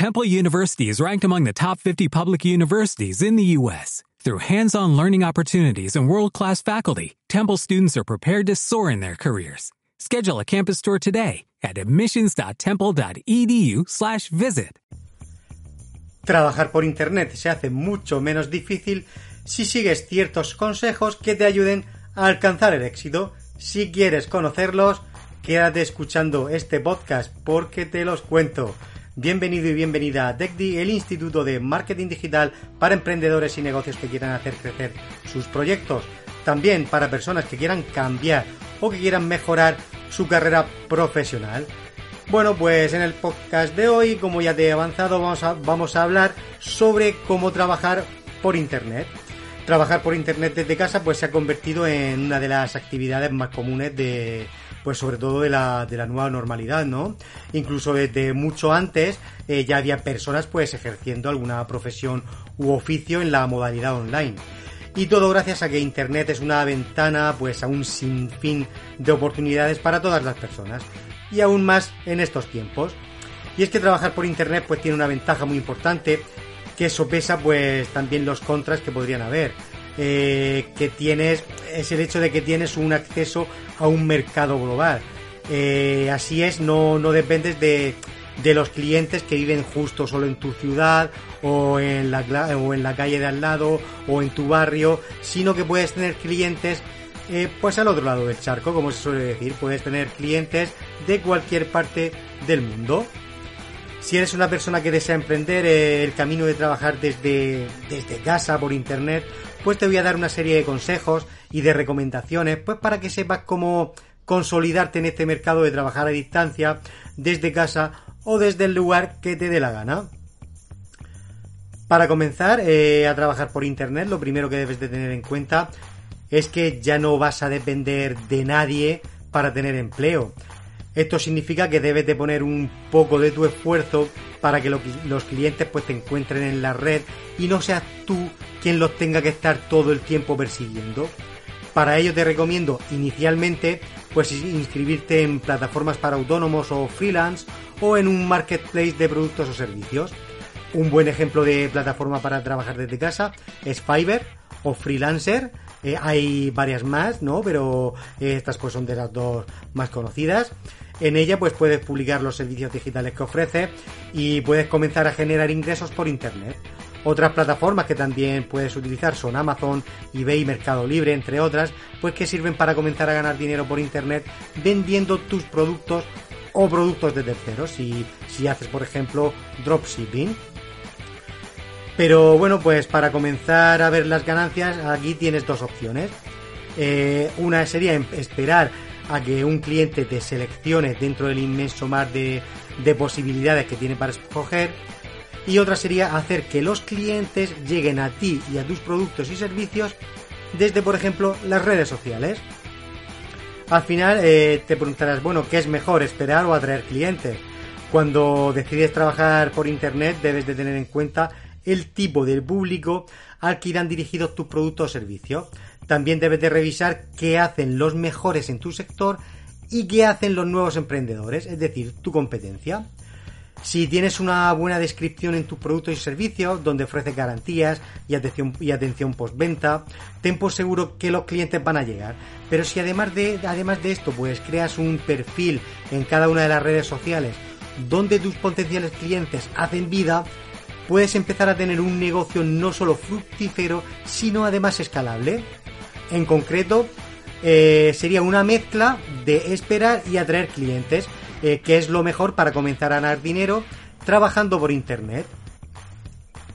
Temple University is ranked among the top 50 public universities in the U.S. Through hands-on learning opportunities and world-class faculty, Temple students are prepared to soar in their careers. Schedule a campus tour today at admissions.temple.edu/visit. Trabajar por internet se hace mucho menos difícil si sigues ciertos consejos que te ayuden a alcanzar el éxito. Si quieres conocerlos, quédate escuchando este podcast porque te los cuento. Bienvenido y bienvenida a DECDI, el Instituto de Marketing Digital para emprendedores y negocios que quieran hacer crecer sus proyectos. También para personas que quieran cambiar o que quieran mejorar su carrera profesional. Bueno, pues en el podcast de hoy, como ya te he avanzado, vamos a, vamos a hablar sobre cómo trabajar por Internet. Trabajar por Internet desde casa pues se ha convertido en una de las actividades más comunes de, pues sobre todo de la, de la nueva normalidad, ¿no? Incluso desde mucho antes eh, ya había personas pues ejerciendo alguna profesión u oficio en la modalidad online. Y todo gracias a que Internet es una ventana pues a un sinfín de oportunidades para todas las personas. Y aún más en estos tiempos. Y es que trabajar por Internet pues tiene una ventaja muy importante que sopesa pues también los contras que podrían haber. Eh, que tienes es el hecho de que tienes un acceso a un mercado global. Eh, así es, no, no dependes de, de los clientes que viven justo solo en tu ciudad o en, la, o en la calle de al lado o en tu barrio, sino que puedes tener clientes eh, pues al otro lado del charco, como se suele decir, puedes tener clientes de cualquier parte del mundo. Si eres una persona que desea emprender eh, el camino de trabajar desde, desde casa por internet, pues te voy a dar una serie de consejos y de recomendaciones, pues para que sepas cómo consolidarte en este mercado de trabajar a distancia, desde casa o desde el lugar que te dé la gana. Para comenzar eh, a trabajar por internet, lo primero que debes de tener en cuenta es que ya no vas a depender de nadie para tener empleo. Esto significa que debes de poner un poco de tu esfuerzo para que los clientes pues te encuentren en la red y no seas tú quien los tenga que estar todo el tiempo persiguiendo. Para ello te recomiendo inicialmente pues inscribirte en plataformas para autónomos o freelance o en un marketplace de productos o servicios. Un buen ejemplo de plataforma para trabajar desde casa es Fiverr o Freelancer. Eh, hay varias más, ¿no? Pero eh, estas pues son de las dos más conocidas. En ella pues puedes publicar los servicios digitales que ofrece y puedes comenzar a generar ingresos por internet. Otras plataformas que también puedes utilizar son Amazon, eBay, Mercado Libre, entre otras, pues que sirven para comenzar a ganar dinero por internet vendiendo tus productos o productos de terceros, si, si haces por ejemplo dropshipping. Pero bueno, pues para comenzar a ver las ganancias, aquí tienes dos opciones. Eh, una sería em, esperar a que un cliente te seleccione dentro del inmenso mar de, de posibilidades que tiene para escoger. Y otra sería hacer que los clientes lleguen a ti y a tus productos y servicios desde, por ejemplo, las redes sociales. Al final eh, te preguntarás, bueno, ¿qué es mejor, esperar o atraer clientes? Cuando decides trabajar por Internet debes de tener en cuenta el tipo del público al que irán dirigidos tus productos o servicios. También debes de revisar qué hacen los mejores en tu sector y qué hacen los nuevos emprendedores, es decir, tu competencia. Si tienes una buena descripción en tus productos y servicios, donde ofreces garantías y atención, y atención postventa, ten por seguro que los clientes van a llegar. Pero si además de, además de esto, pues creas un perfil en cada una de las redes sociales donde tus potenciales clientes hacen vida, puedes empezar a tener un negocio no solo fructífero, sino además escalable. En concreto, eh, sería una mezcla de esperar y atraer clientes, eh, que es lo mejor para comenzar a ganar dinero trabajando por Internet.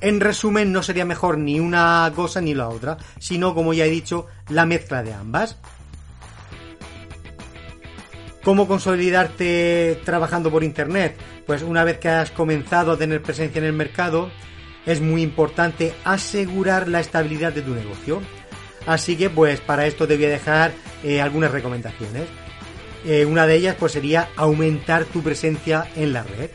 En resumen, no sería mejor ni una cosa ni la otra, sino, como ya he dicho, la mezcla de ambas. ¿Cómo consolidarte trabajando por Internet? Pues una vez que has comenzado a tener presencia en el mercado, es muy importante asegurar la estabilidad de tu negocio. Así que pues para esto te voy a dejar eh, algunas recomendaciones. Eh, una de ellas pues sería aumentar tu presencia en la red.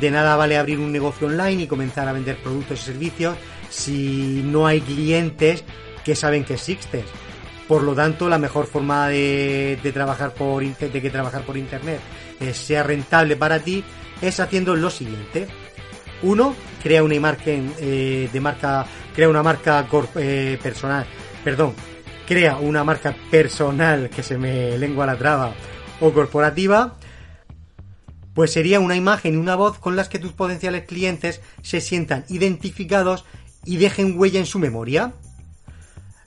De nada vale abrir un negocio online y comenzar a vender productos y servicios si no hay clientes que saben que existes. Por lo tanto, la mejor forma de, trabajar por de que trabajar por internet eh, sea rentable para ti es haciendo lo siguiente. Uno, crea una imagen eh, de marca, crea una marca eh, personal, perdón, crea una marca personal que se me lengua la traba o corporativa, pues sería una imagen y una voz con las que tus potenciales clientes se sientan identificados y dejen huella en su memoria.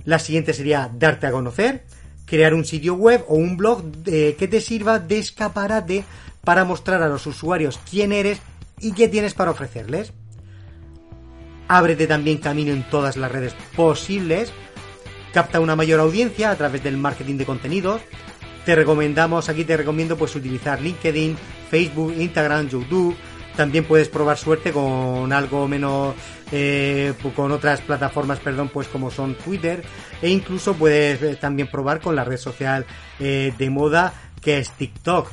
La siguiente sería darte a conocer, crear un sitio web o un blog que te sirva de escaparate para mostrar a los usuarios quién eres y qué tienes para ofrecerles. Ábrete también camino en todas las redes posibles capta una mayor audiencia a través del marketing de contenidos. Te recomendamos, aquí te recomiendo pues utilizar LinkedIn, Facebook, Instagram, YouTube. También puedes probar suerte con algo menos, eh, con otras plataformas, perdón, pues como son Twitter. E incluso puedes eh, también probar con la red social eh, de moda que es TikTok.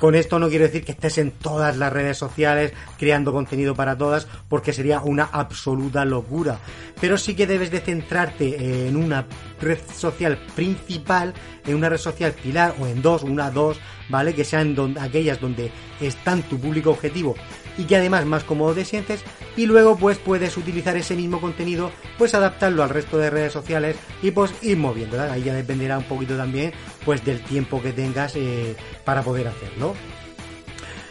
Con esto no quiero decir que estés en todas las redes sociales creando contenido para todas, porque sería una absoluta locura. Pero sí que debes de centrarte en una red social principal, en una red social pilar o en dos, una, dos, ¿vale? Que sean aquellas donde están tu público objetivo y que además más cómodo te sientes y luego pues puedes utilizar ese mismo contenido pues adaptarlo al resto de redes sociales y pues ir moviendo ahí ya dependerá un poquito también pues del tiempo que tengas eh, para poder hacerlo.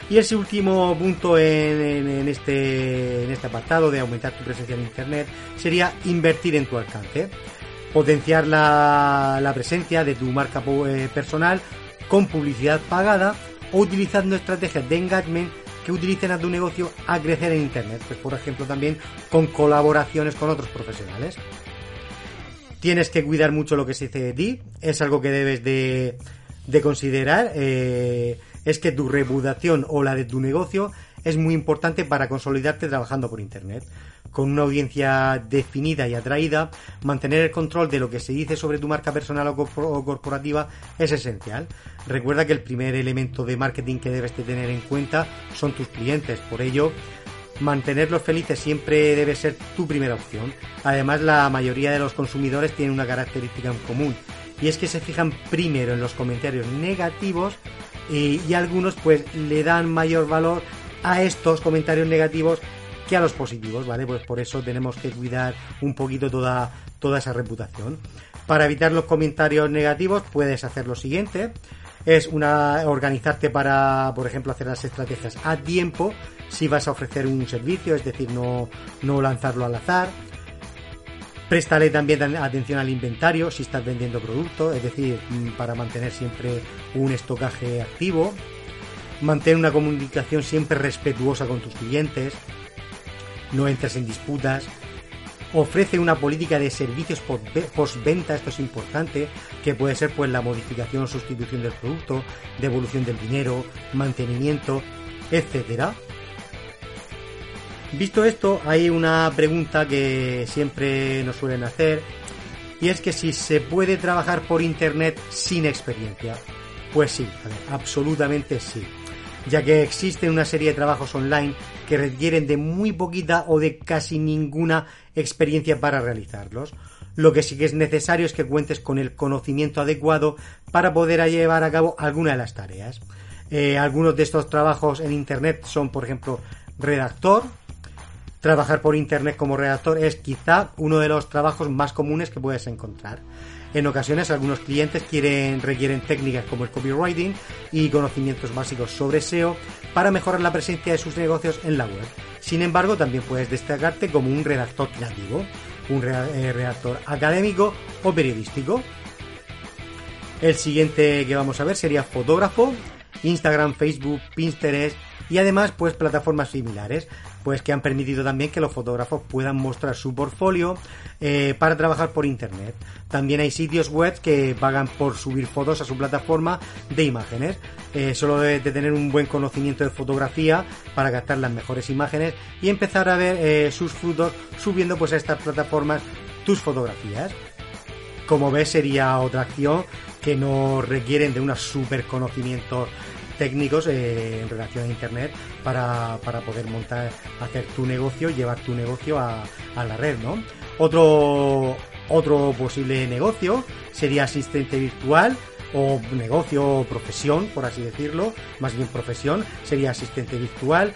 Y ese último punto en, este, en este apartado de aumentar tu presencia en internet sería invertir en tu alcance potenciar la, la presencia de tu marca eh, personal con publicidad pagada o utilizando estrategias de engagement que utilicen a tu negocio a crecer en Internet. Pues por ejemplo también con colaboraciones con otros profesionales. Tienes que cuidar mucho lo que se dice de ti, es algo que debes de, de considerar. Eh, es que tu reputación o la de tu negocio es muy importante para consolidarte trabajando por Internet con una audiencia definida y atraída, mantener el control de lo que se dice sobre tu marca personal o, corporativa es esencial. Recuerda que el primer elemento de marketing que debes de tener en cuenta son tus clientes, por ello mantenerlos felices siempre debe ser tu primera opción. Además, la mayoría de los consumidores tienen una característica en común y es que se fijan primero en los comentarios negativos y, y algunos pues le dan mayor valor a estos comentarios negativos que a los positivos, ¿vale? Pues por eso tenemos que cuidar un poquito toda, toda esa reputación. Para evitar los comentarios negativos puedes hacer lo siguiente. Es una organizarte para, por ejemplo, hacer las estrategias a tiempo si vas a ofrecer un servicio, es decir, no, no lanzarlo al azar. Préstale también atención al inventario si estás vendiendo productos, es decir, mm, para mantener siempre un estocaje activo. Mantén una comunicación siempre respetuosa con tus clientes no entres en disputas, ofrece una política de servicios postventa, esto es importante, que puede ser pues la modificación o sustitución del producto, devolución del dinero, mantenimiento, etcétera. Visto esto, hay una pregunta que siempre nos suelen hacer y es que si se puede trabajar por internet sin experiencia. Pues sí, absolutamente sí ya que existe una serie de trabajos online que requieren de muy poquita o de casi ninguna experiencia para realizarlos. Lo que sí que es necesario es que cuentes con el conocimiento adecuado para poder llevar a cabo alguna de las tareas. Eh, algunos de estos trabajos en Internet son, por ejemplo, redactor. Trabajar por Internet como redactor es quizá uno de los trabajos más comunes que puedes encontrar. En ocasiones algunos clientes quieren, requieren técnicas como el copywriting y conocimientos básicos sobre SEO para mejorar la presencia de sus negocios en la web. Sin embargo, también puedes destacarte como un redactor creativo, un eh, redactor académico o periodístico. El siguiente que vamos a ver sería fotógrafo, Instagram, Facebook, Pinterest y además pues plataformas similares pues que han permitido también que los fotógrafos puedan mostrar su portfolio eh, para trabajar por internet. También hay sitios web que pagan por subir fotos a su plataforma de imágenes. Eh, solo de, tener un buen conocimiento de fotografía para captar las mejores imágenes y empezar a ver eh, sus frutos subiendo pues a estas plataformas tus fotografías. Como ves sería otra acción que no requieren de unos super conocimientos técnicos eh, en relación a Internet para, para, poder montar, hacer tu negocio, llevar tu negocio a, a la red, ¿no? Otro, otro posible negocio sería asistente virtual o negocio o profesión, por así decirlo, más bien profesión, sería asistente virtual.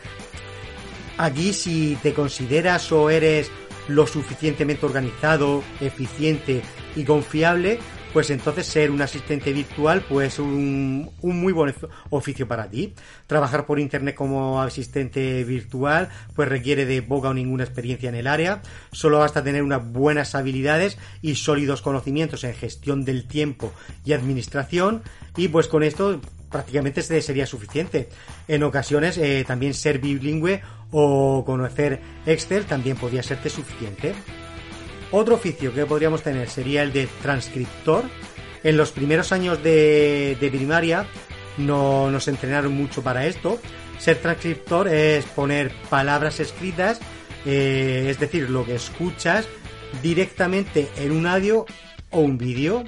Aquí si te consideras o eres lo suficientemente organizado, eficiente y confiable, pues entonces ser un asistente virtual pues un, muy buen oficio para ti. Trabajar por internet como asistente virtual pues requiere de poca o ninguna experiencia en el área, solo basta tener unas buenas habilidades y sólidos conocimientos en gestión del tiempo y administración y pues con esto prácticamente sería suficiente. En ocasiones eh, también ser bilingüe o conocer Excel también podría serte suficiente. Otro oficio que podríamos tener sería el de transcriptor. En los primeros años de, primaria no nos entrenaron mucho para esto. Ser transcriptor es poner palabras escritas, eh, es decir, lo que escuchas directamente en un audio o un vídeo.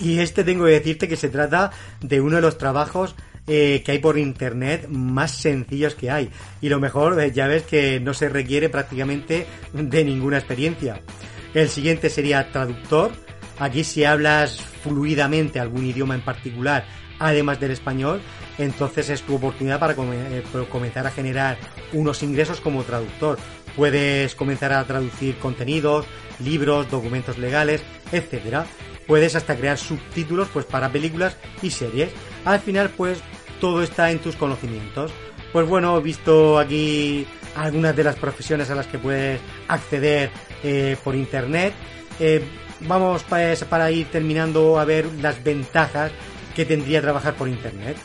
Y este tengo que decirte que se trata de uno de los trabajos eh, que hay por internet más sencillos que hay. Y lo mejor, eh, ya ves que no se requiere prácticamente de ninguna experiencia. El siguiente sería traductor. Aquí si hablas fluidamente algún idioma en particular, además del español, entonces es tu oportunidad para eh, comenzar a generar unos ingresos como traductor. Puedes comenzar a traducir contenidos, libros, documentos legales, etcétera. Puedes hasta crear subtítulos pues para películas y series. Al final pues todo está en tus conocimientos. Pues bueno, he visto aquí algunas de las profesiones a las que puedes acceder eh, por internet. Eh, vamos para ir terminando a ver las ventajas que tendría trabajar por internet.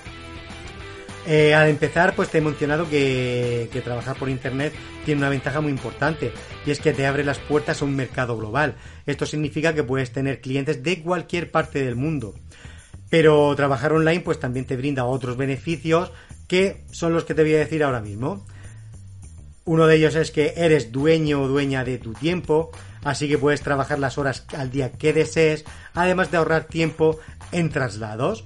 Eh, al empezar, pues te he mencionado que, trabajar por Internet tiene una ventaja muy importante y es que te abre las puertas a un mercado global. Esto significa que puedes tener clientes de cualquier parte del mundo. Pero trabajar online pues también te brinda otros beneficios que son los que te voy a decir ahora mismo. Uno de ellos es que eres dueño o dueña de tu tiempo, así que puedes trabajar las horas al día que desees, además de ahorrar tiempo en traslados.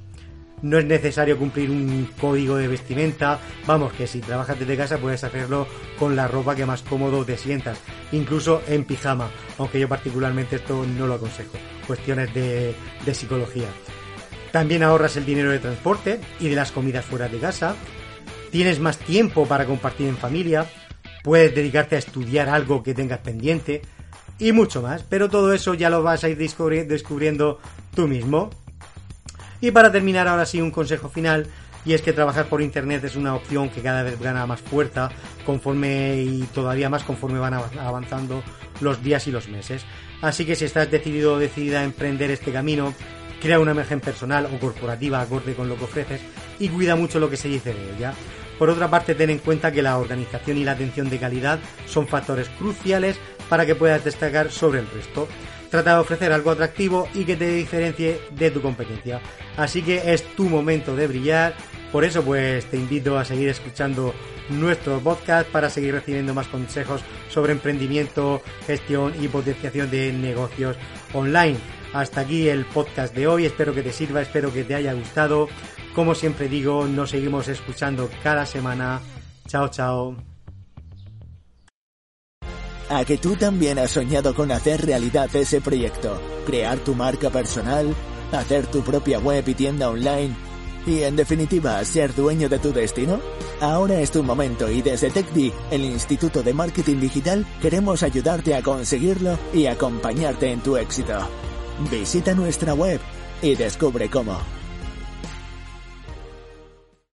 No es necesario cumplir un código de vestimenta, vamos, que si trabajas desde casa puedes hacerlo con la ropa que más cómodo te sientas, incluso en pijama, aunque yo particularmente esto no lo aconsejo, cuestiones de, de psicología. También ahorras el dinero de transporte y de las comidas fuera de casa. Tienes más tiempo para compartir en familia. Puedes dedicarte a estudiar algo que tengas pendiente. Y mucho más. Pero todo eso ya lo vas a ir descubriendo tú mismo. Y para terminar ahora sí un consejo final. Y es que trabajar por internet es una opción que cada vez gana más fuerza conforme y todavía más conforme van avanzando los días y los meses. Así que si estás decidido o decidida a emprender este camino, crea una imagen personal o corporativa acorde con lo que ofreces y cuida mucho lo que se dice de ella. Por otra parte, ten en cuenta que la organización y la atención de calidad son factores cruciales para que puedas destacar sobre el resto. Trata de ofrecer algo atractivo y que te diferencie de tu competencia. Así que es tu momento de brillar. Por eso pues te invito a seguir escuchando nuestro podcast para seguir recibiendo más consejos sobre emprendimiento, gestión y potenciación de negocios online. Hasta aquí el podcast de hoy, espero que te sirva, espero que te haya gustado. Como siempre digo, nos seguimos escuchando cada semana. Chao, chao. A que tú también has soñado con hacer realidad ese proyecto, crear tu marca personal, hacer tu propia web y tienda online y en definitiva ser dueño de tu destino? Ahora es tu momento y desde TechDi, el Instituto de Marketing Digital, queremos ayudarte a conseguirlo y acompañarte en tu éxito. Visita nuestra web y descubre cómo.